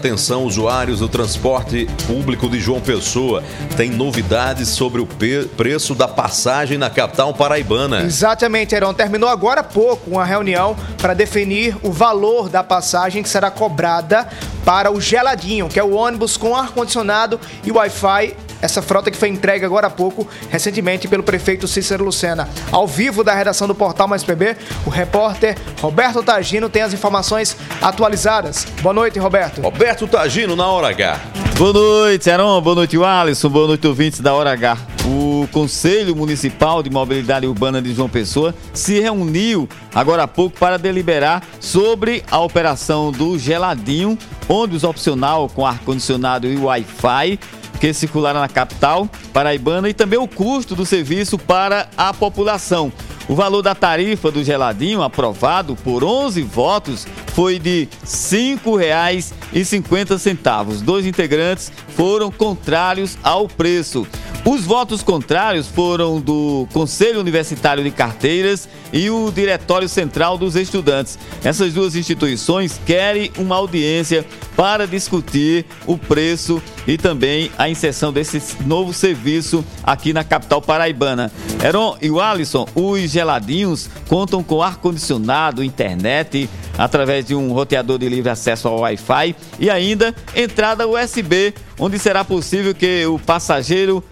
Atenção, usuários do transporte público de João Pessoa. Tem novidades sobre o preço da passagem na capital paraibana. Exatamente, Heron. Terminou agora há pouco uma reunião para definir o valor da passagem que será cobrada para o Geladinho, que é o ônibus com ar-condicionado e Wi-Fi essa frota que foi entregue agora há pouco, recentemente, pelo prefeito Cícero Lucena. Ao vivo da redação do Portal Mais PB, o repórter Roberto Tagino tem as informações atualizadas. Boa noite, Roberto. Roberto Tagino, na Hora H. Boa noite, Heron. Boa noite, Alisson. Boa noite, ouvintes da Hora H. O Conselho Municipal de Mobilidade Urbana de João Pessoa se reuniu agora há pouco para deliberar sobre a operação do Geladinho, ônibus opcional com ar-condicionado e Wi-Fi que circularam na capital paraibana e também o custo do serviço para a população. O valor da tarifa do geladinho, aprovado por 11 votos, foi de R$ 5,50. Dois integrantes foram contrários ao preço. Os votos contrários foram do Conselho Universitário de Carteiras e o Diretório Central dos Estudantes. Essas duas instituições querem uma audiência para discutir o preço e também a inserção desse novo serviço aqui na capital paraibana. Heron e o Alisson, os geladinhos contam com ar-condicionado, internet, através de um roteador de livre acesso ao Wi-Fi e ainda entrada USB, onde será possível que o passageiro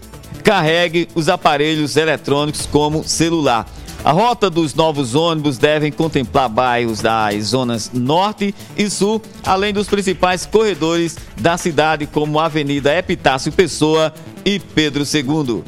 carregue os aparelhos eletrônicos como celular. A rota dos novos ônibus devem contemplar bairros das zonas norte e sul, além dos principais corredores da cidade, como a Avenida Epitácio Pessoa e Pedro II.